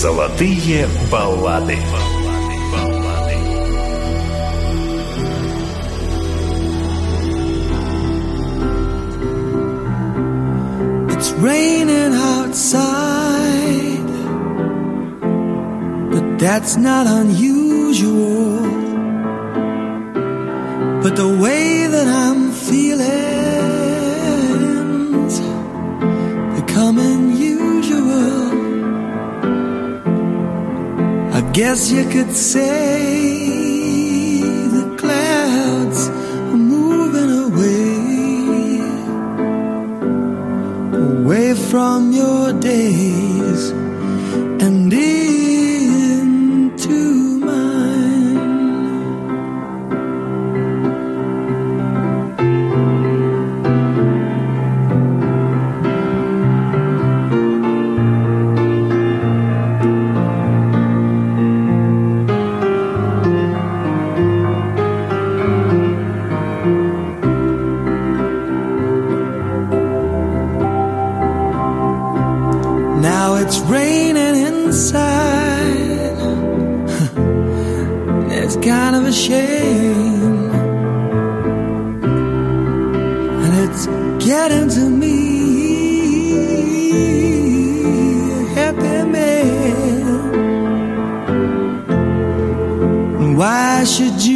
Золотые баллады. It's raining outside, but that's not unusual. But the way that I'm guess you could say the clouds are moving away. Away from your days te diz.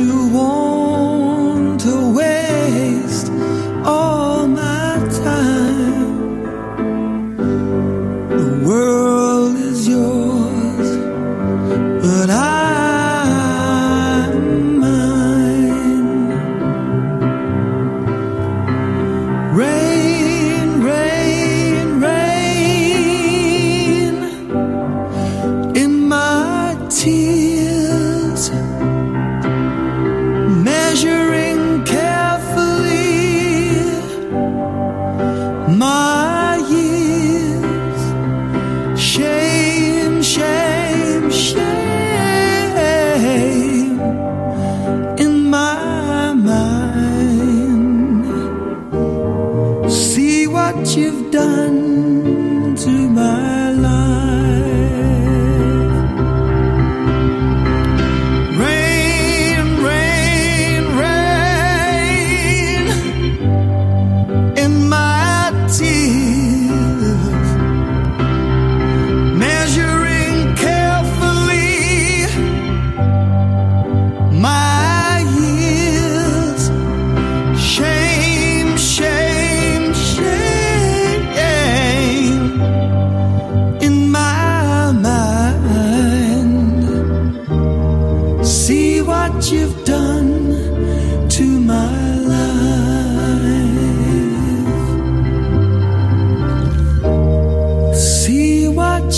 What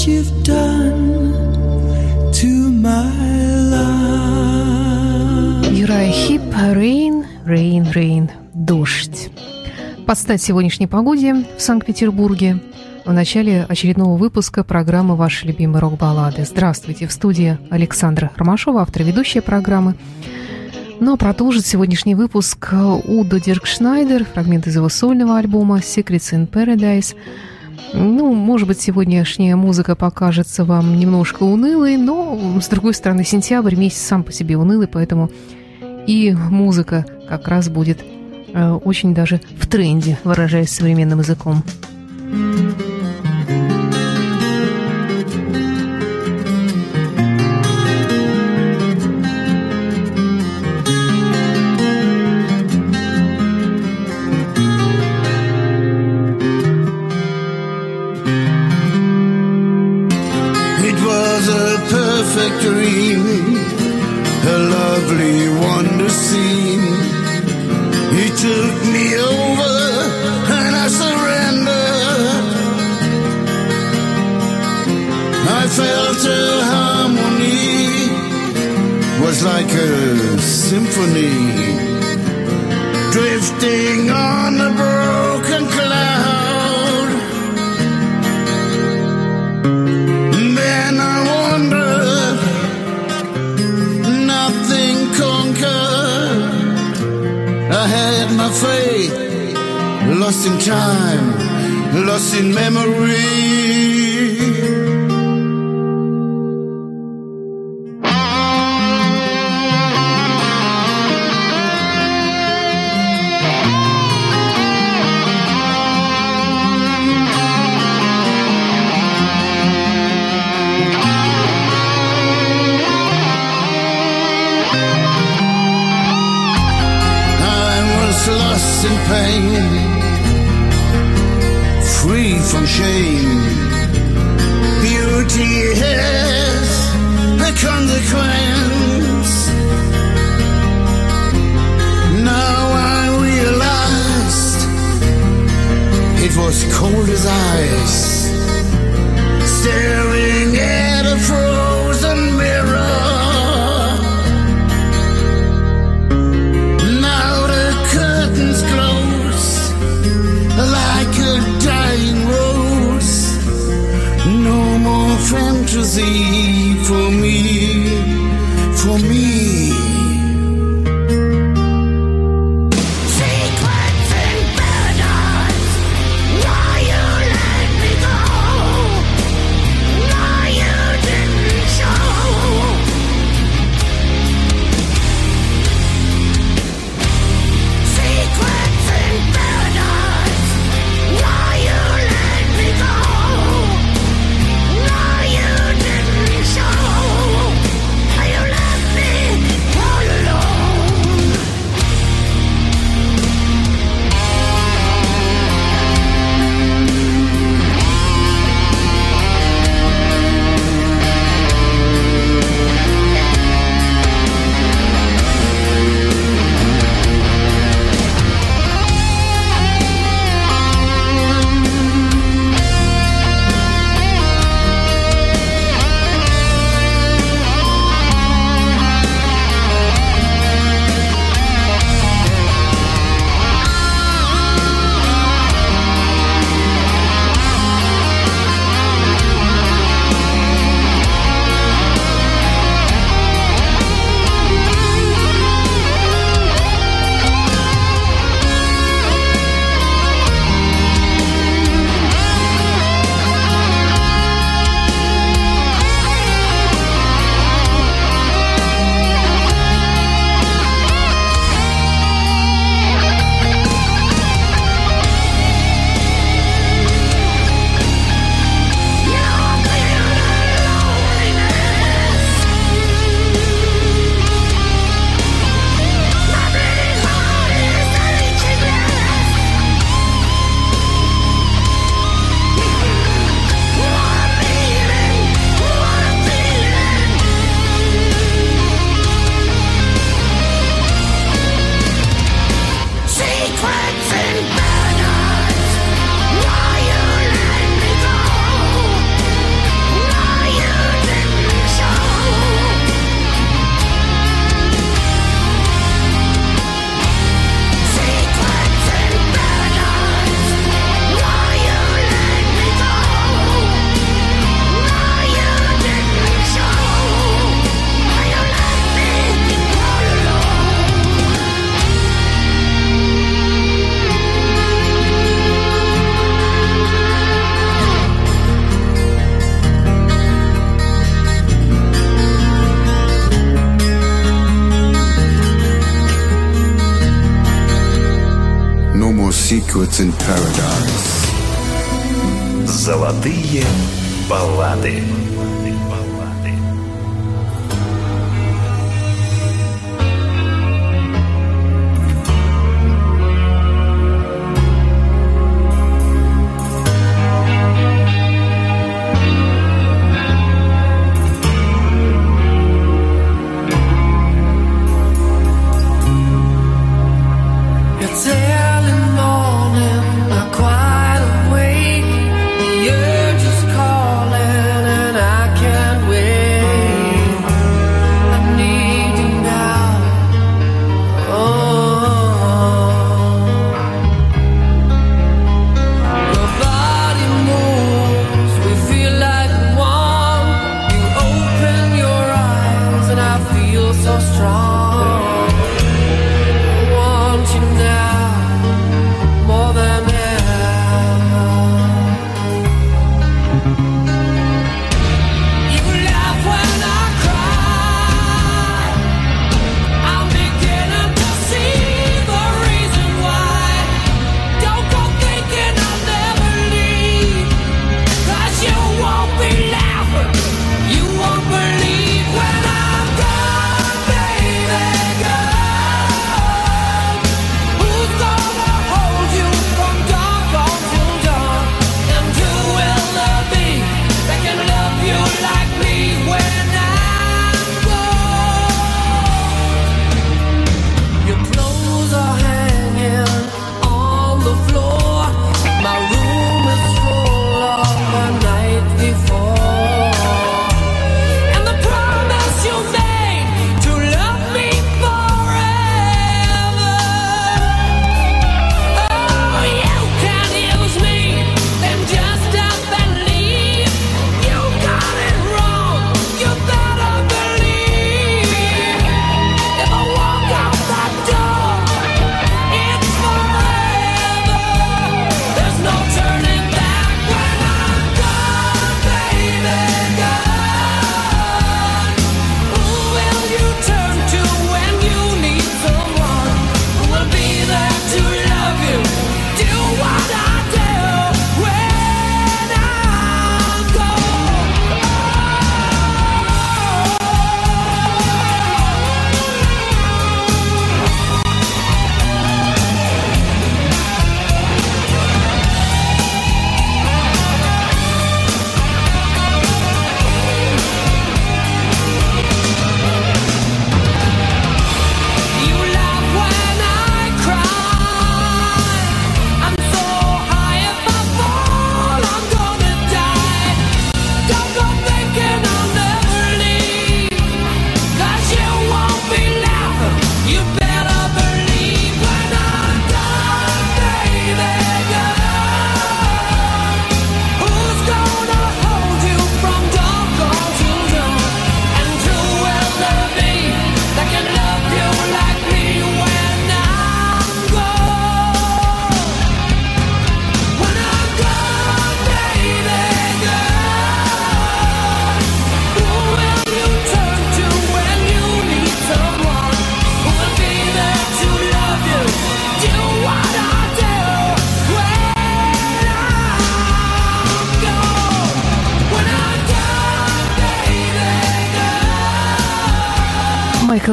Heep, Rain, Rain, Rain, дождь. Под стать сегодняшней погоде в Санкт-Петербурге в начале очередного выпуска программы «Ваши любимые рок-баллады». Здравствуйте, в студии Александра Ромашова, автор ведущая программы. Ну а продолжит сегодняшний выпуск Удо Диркшнайдер, фрагмент из его сольного альбома «Secrets in Paradise». Ну, может быть, сегодняшняя музыка покажется вам немножко унылой, но, с другой стороны, сентябрь месяц сам по себе унылый, поэтому и музыка как раз будет э, очень даже в тренде, выражаясь современным языком. It symphony, drifting on a broken cloud. Then I wondered, nothing conquered. I had my faith, lost in time, lost in memory.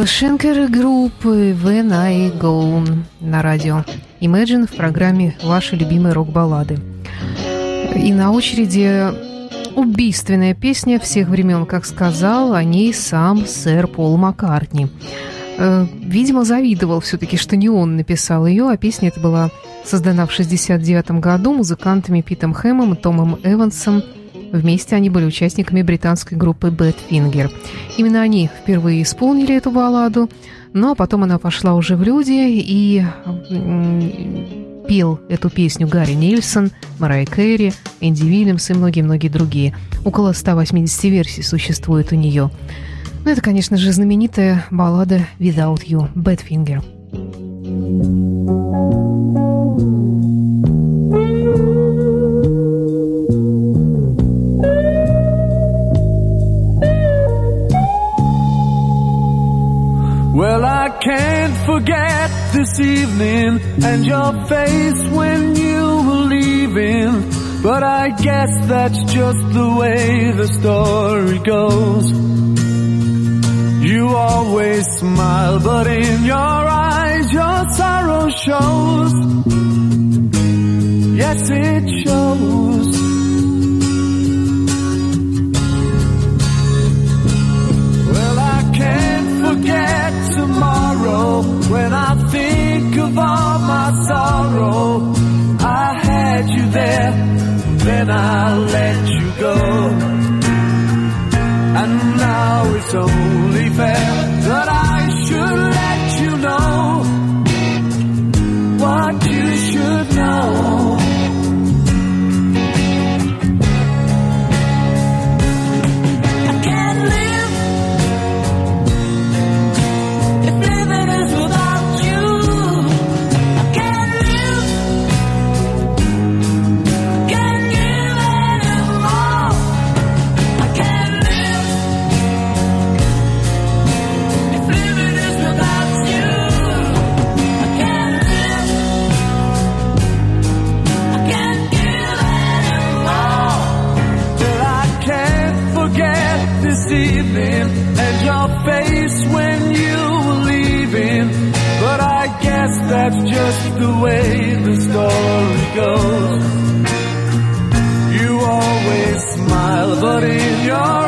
Шенкер группы When I Go на радио Imagine в программе «Ваши любимые рок-баллады». И на очереди убийственная песня всех времен, как сказал о ней сам сэр Пол Маккартни. Э, видимо, завидовал все-таки, что не он написал ее, а песня эта была создана в 69 году музыкантами Питом Хэмом и Томом Эвансом. Вместе они были участниками британской группы Badfinger. Именно они впервые исполнили эту балладу, ну а потом она пошла уже в люди, и пел эту песню Гарри Нильсон, Марай Кэрри, Энди Вильямс и многие-многие другие. Около 180 версий существует у нее. Ну, это, конечно же, знаменитая баллада «Without You» Badfinger. Well, I can't forget this evening and your face when you were leaving. But I guess that's just the way the story goes. You always smile, but in your eyes your sorrow shows. Yes, it shows. Tomorrow when I think of all my sorrow. I had you there, then I let you go. And now it's only fair that I that's just the way the story goes. You always smile, but in your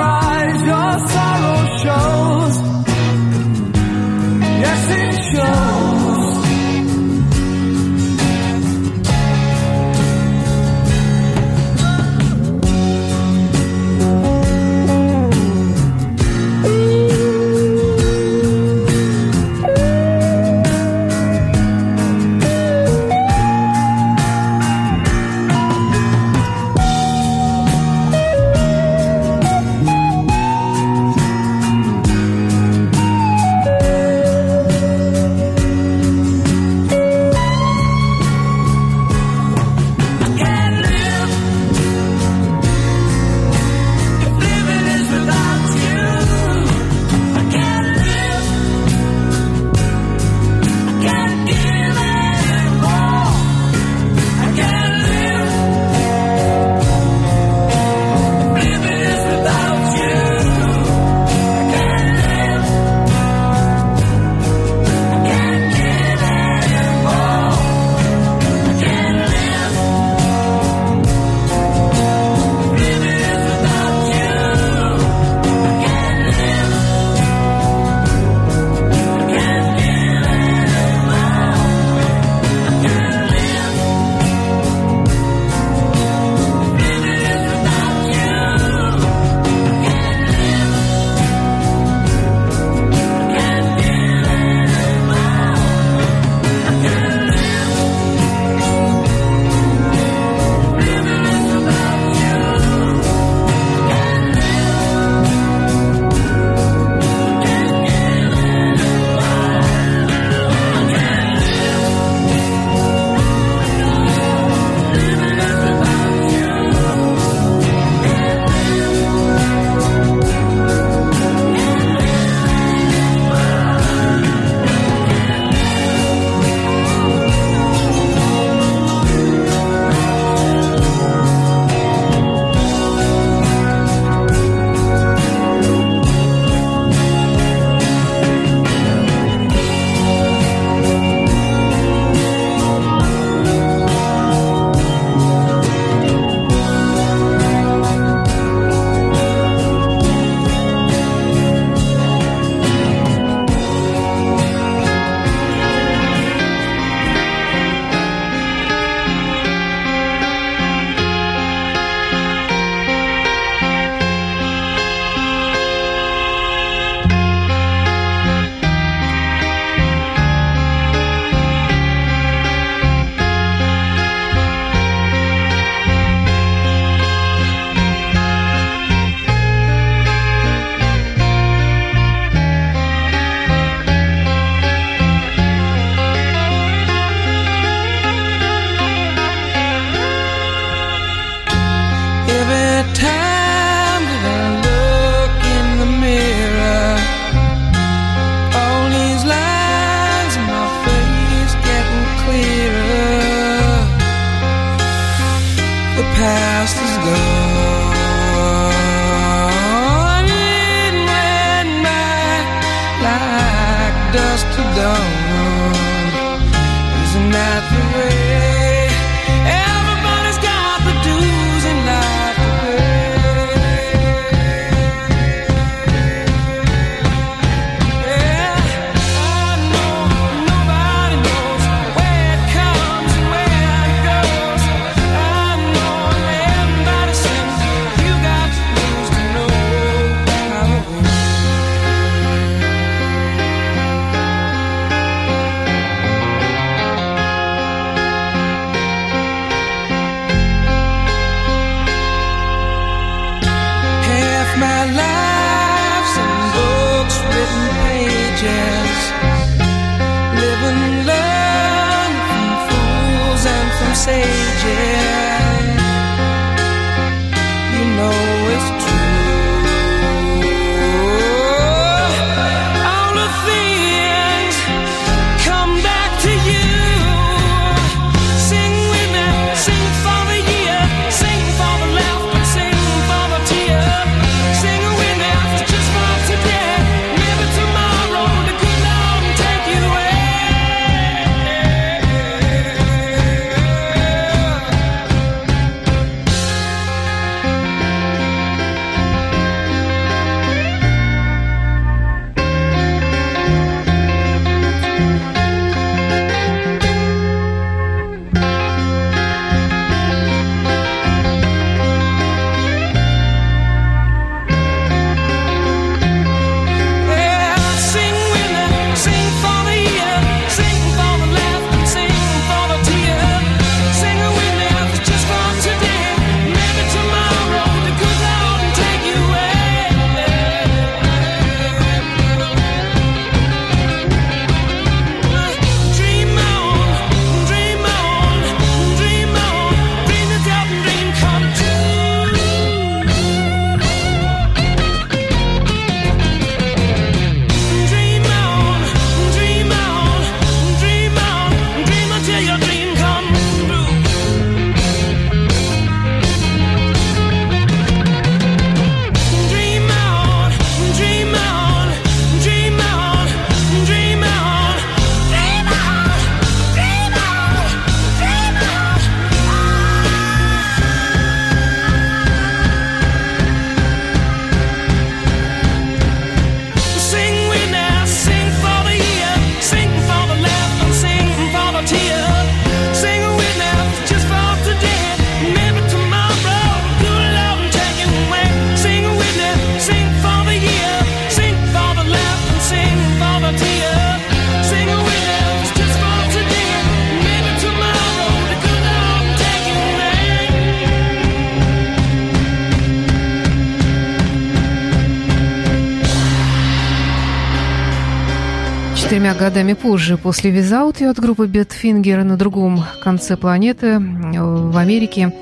годами позже, после «Without You» от группы Бетфингера на другом конце планеты, э, в Америке,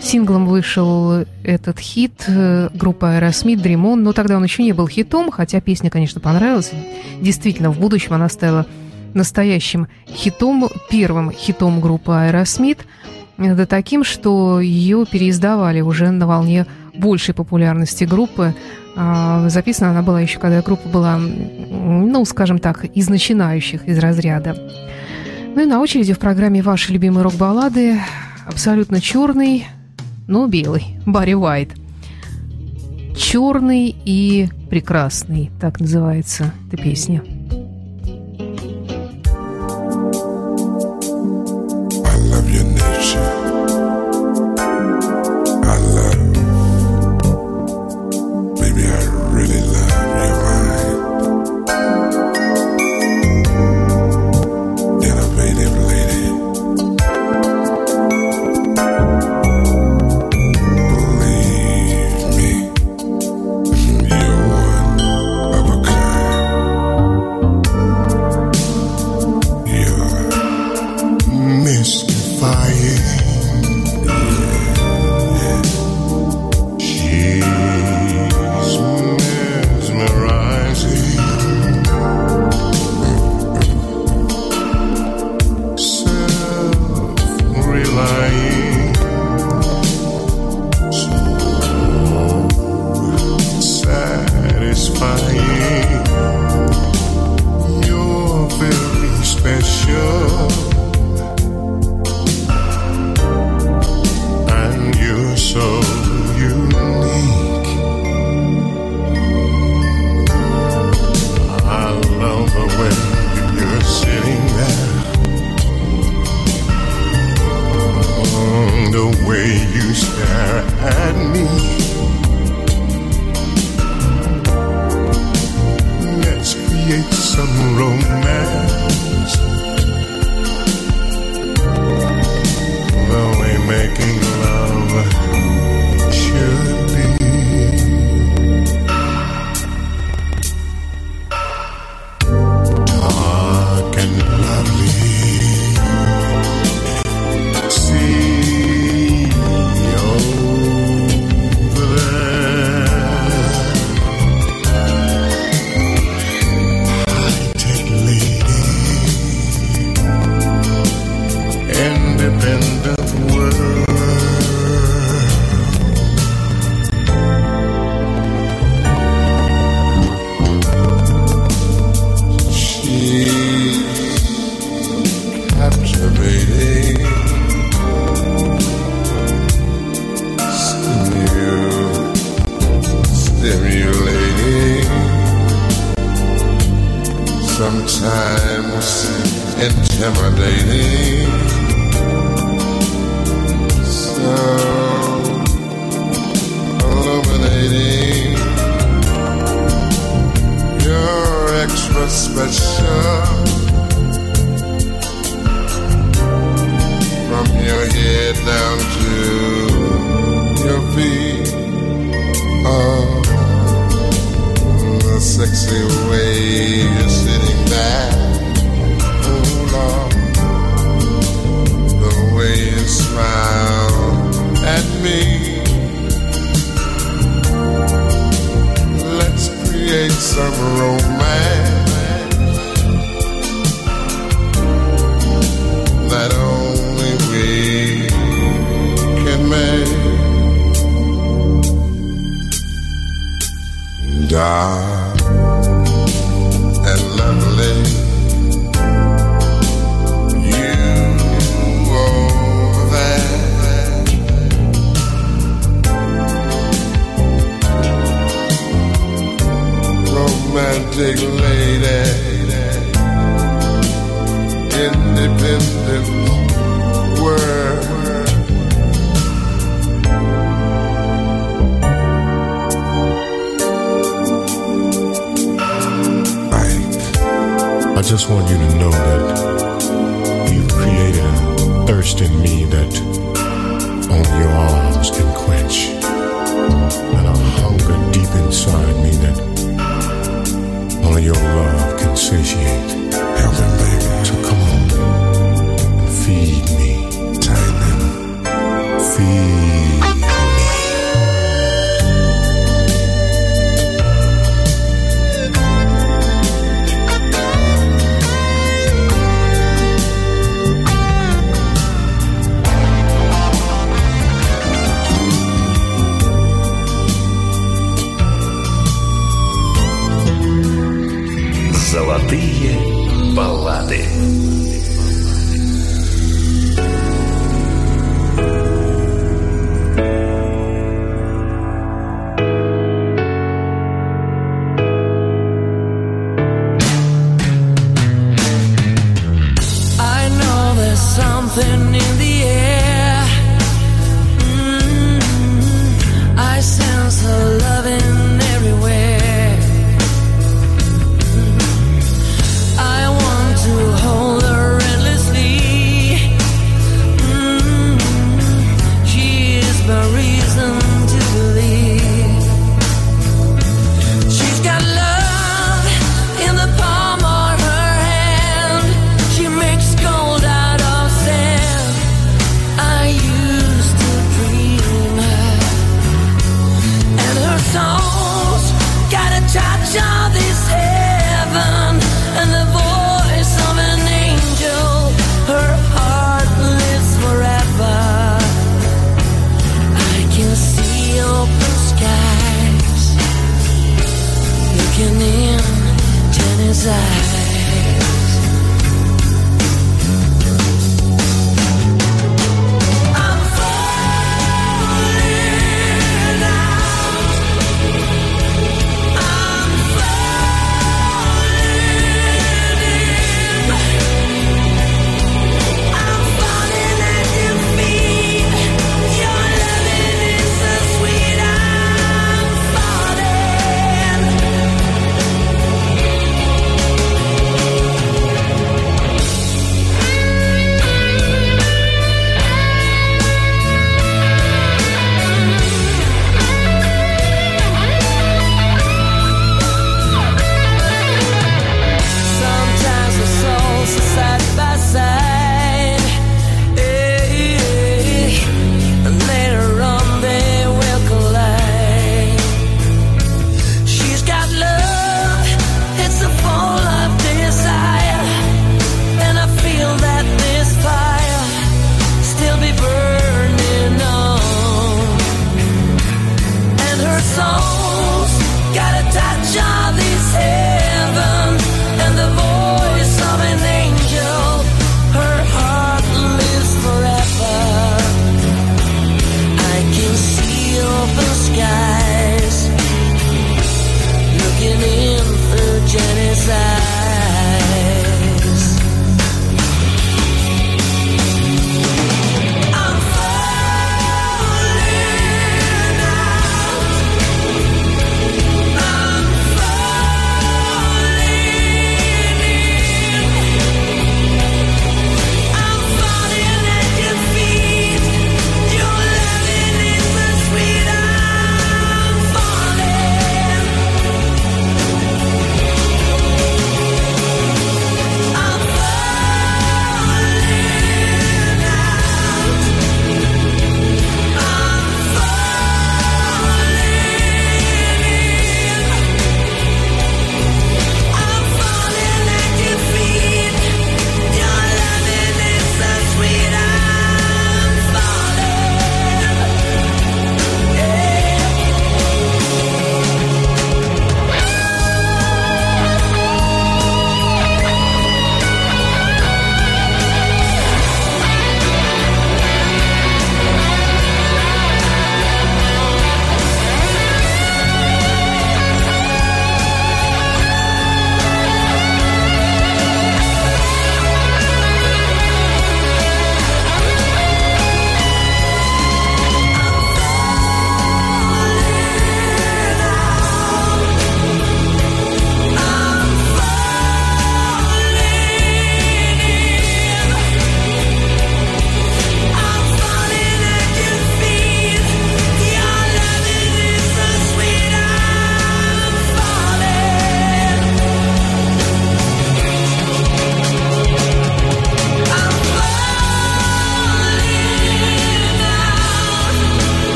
Синглом вышел этот хит э, группа Aerosmith «Dream On», но тогда он еще не был хитом, хотя песня, конечно, понравилась. Действительно, в будущем она стала настоящим хитом, первым хитом группы Aerosmith, э, да таким, что ее переиздавали уже на волне большей популярности группы. А, записана она была еще, когда группа была, ну, скажем так, из начинающих, из разряда. Ну и на очереди в программе «Ваши любимые рок-баллады» абсолютно черный, но белый, Барри Уайт. «Черный и прекрасный», так называется эта песня.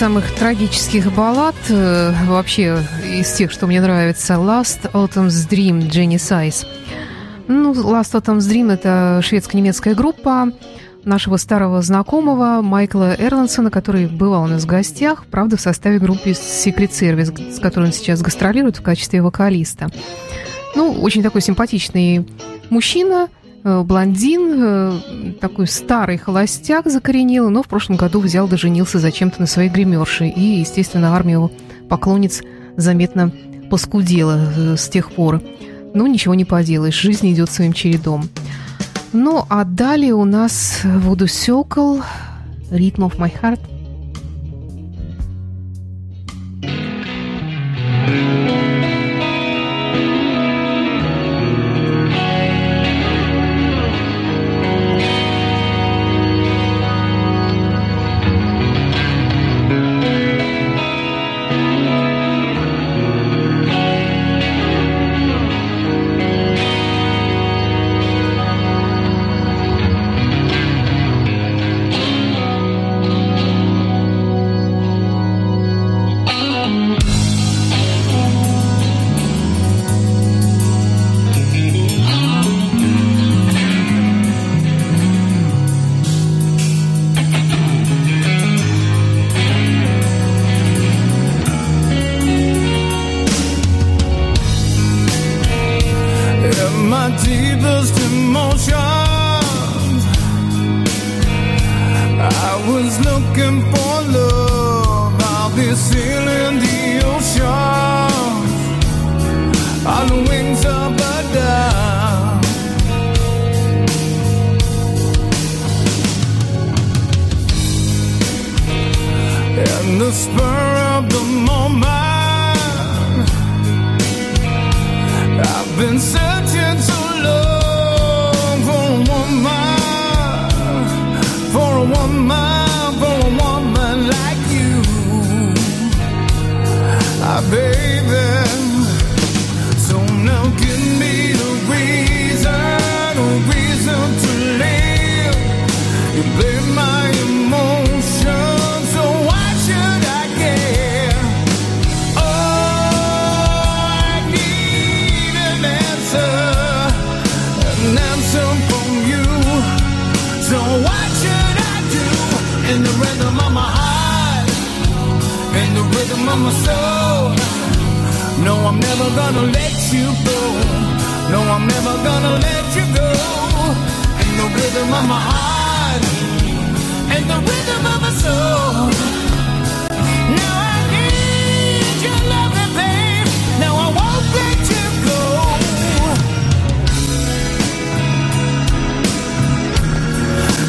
Самых трагических баллад, э, вообще из тех, что мне нравится, Last Autumn's Dream Дженни Сайз. Ну, Last Autumn's Dream – это шведско-немецкая группа нашего старого знакомого Майкла Эрлансона, который бывал у нас в гостях, правда, в составе группы Secret Service, с которой он сейчас гастролирует в качестве вокалиста. Ну, очень такой симпатичный мужчина – блондин, э, такой старый холостяк закоренелый, но в прошлом году взял да женился зачем-то на своей гримерше. И, естественно, армия его поклонниц заметно поскудела э, с тех пор. Ну, ничего не поделаешь, жизнь идет своим чередом. Ну, а далее у нас Voodoo Circle, Rhythm of My Heart – the spur of the moment. I've been searching so long for a woman, for a woman, for a woman like you. Ah, baby. of my soul. No, I'm never gonna let you go. No, I'm never gonna let you go. And the rhythm of my heart, and the rhythm of my soul. Now I need your loving, babe. Now I won't let you go.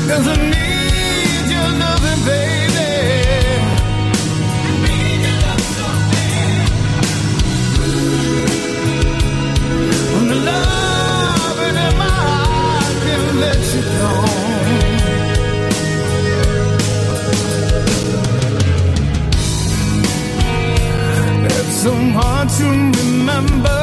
Cause I need To remember.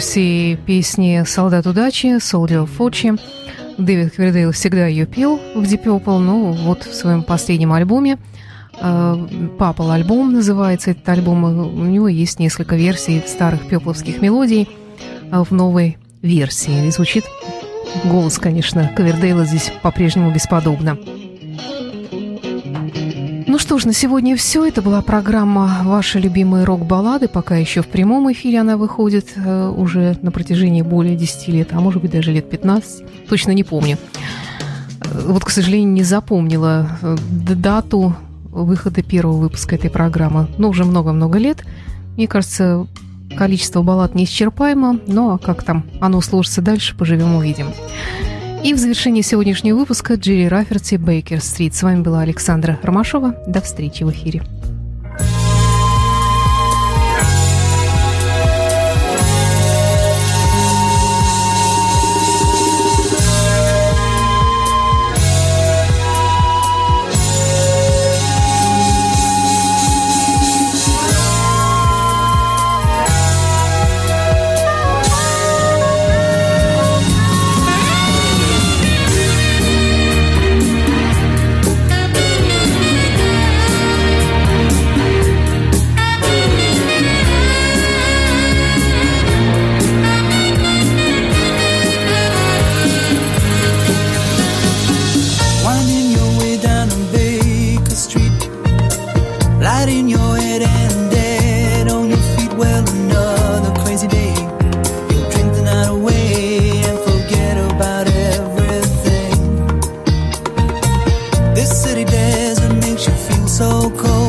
С версией песни «Солдат удачи» Soldier of Fortune. Дэвид Квердейл всегда ее пел в Deep Purple, но вот в своем последнем альбоме «Папал альбом» называется этот альбом. У него есть несколько версий старых пепловских мелодий э, в новой версии. И звучит голос, конечно, Ковердейла здесь по-прежнему бесподобно. Ну что ж, на сегодня все. Это была программа «Ваши любимые рок-баллады». Пока еще в прямом эфире она выходит э, уже на протяжении более 10 лет, а может быть даже лет 15. Точно не помню. Э, Вот, к сожалению, не запомнила э, дату выхода первого выпуска этой программы. Но уже много-много лет. Мне кажется, количество баллад неисчерпаемо. Ну а как там оно сложится дальше, поживем увидим. И в завершении сегодняшнего выпуска Джерри Раферти Бейкер-стрит. С вами была Александра Ромашова. До встречи в эфире. This city desert makes you feel so cold.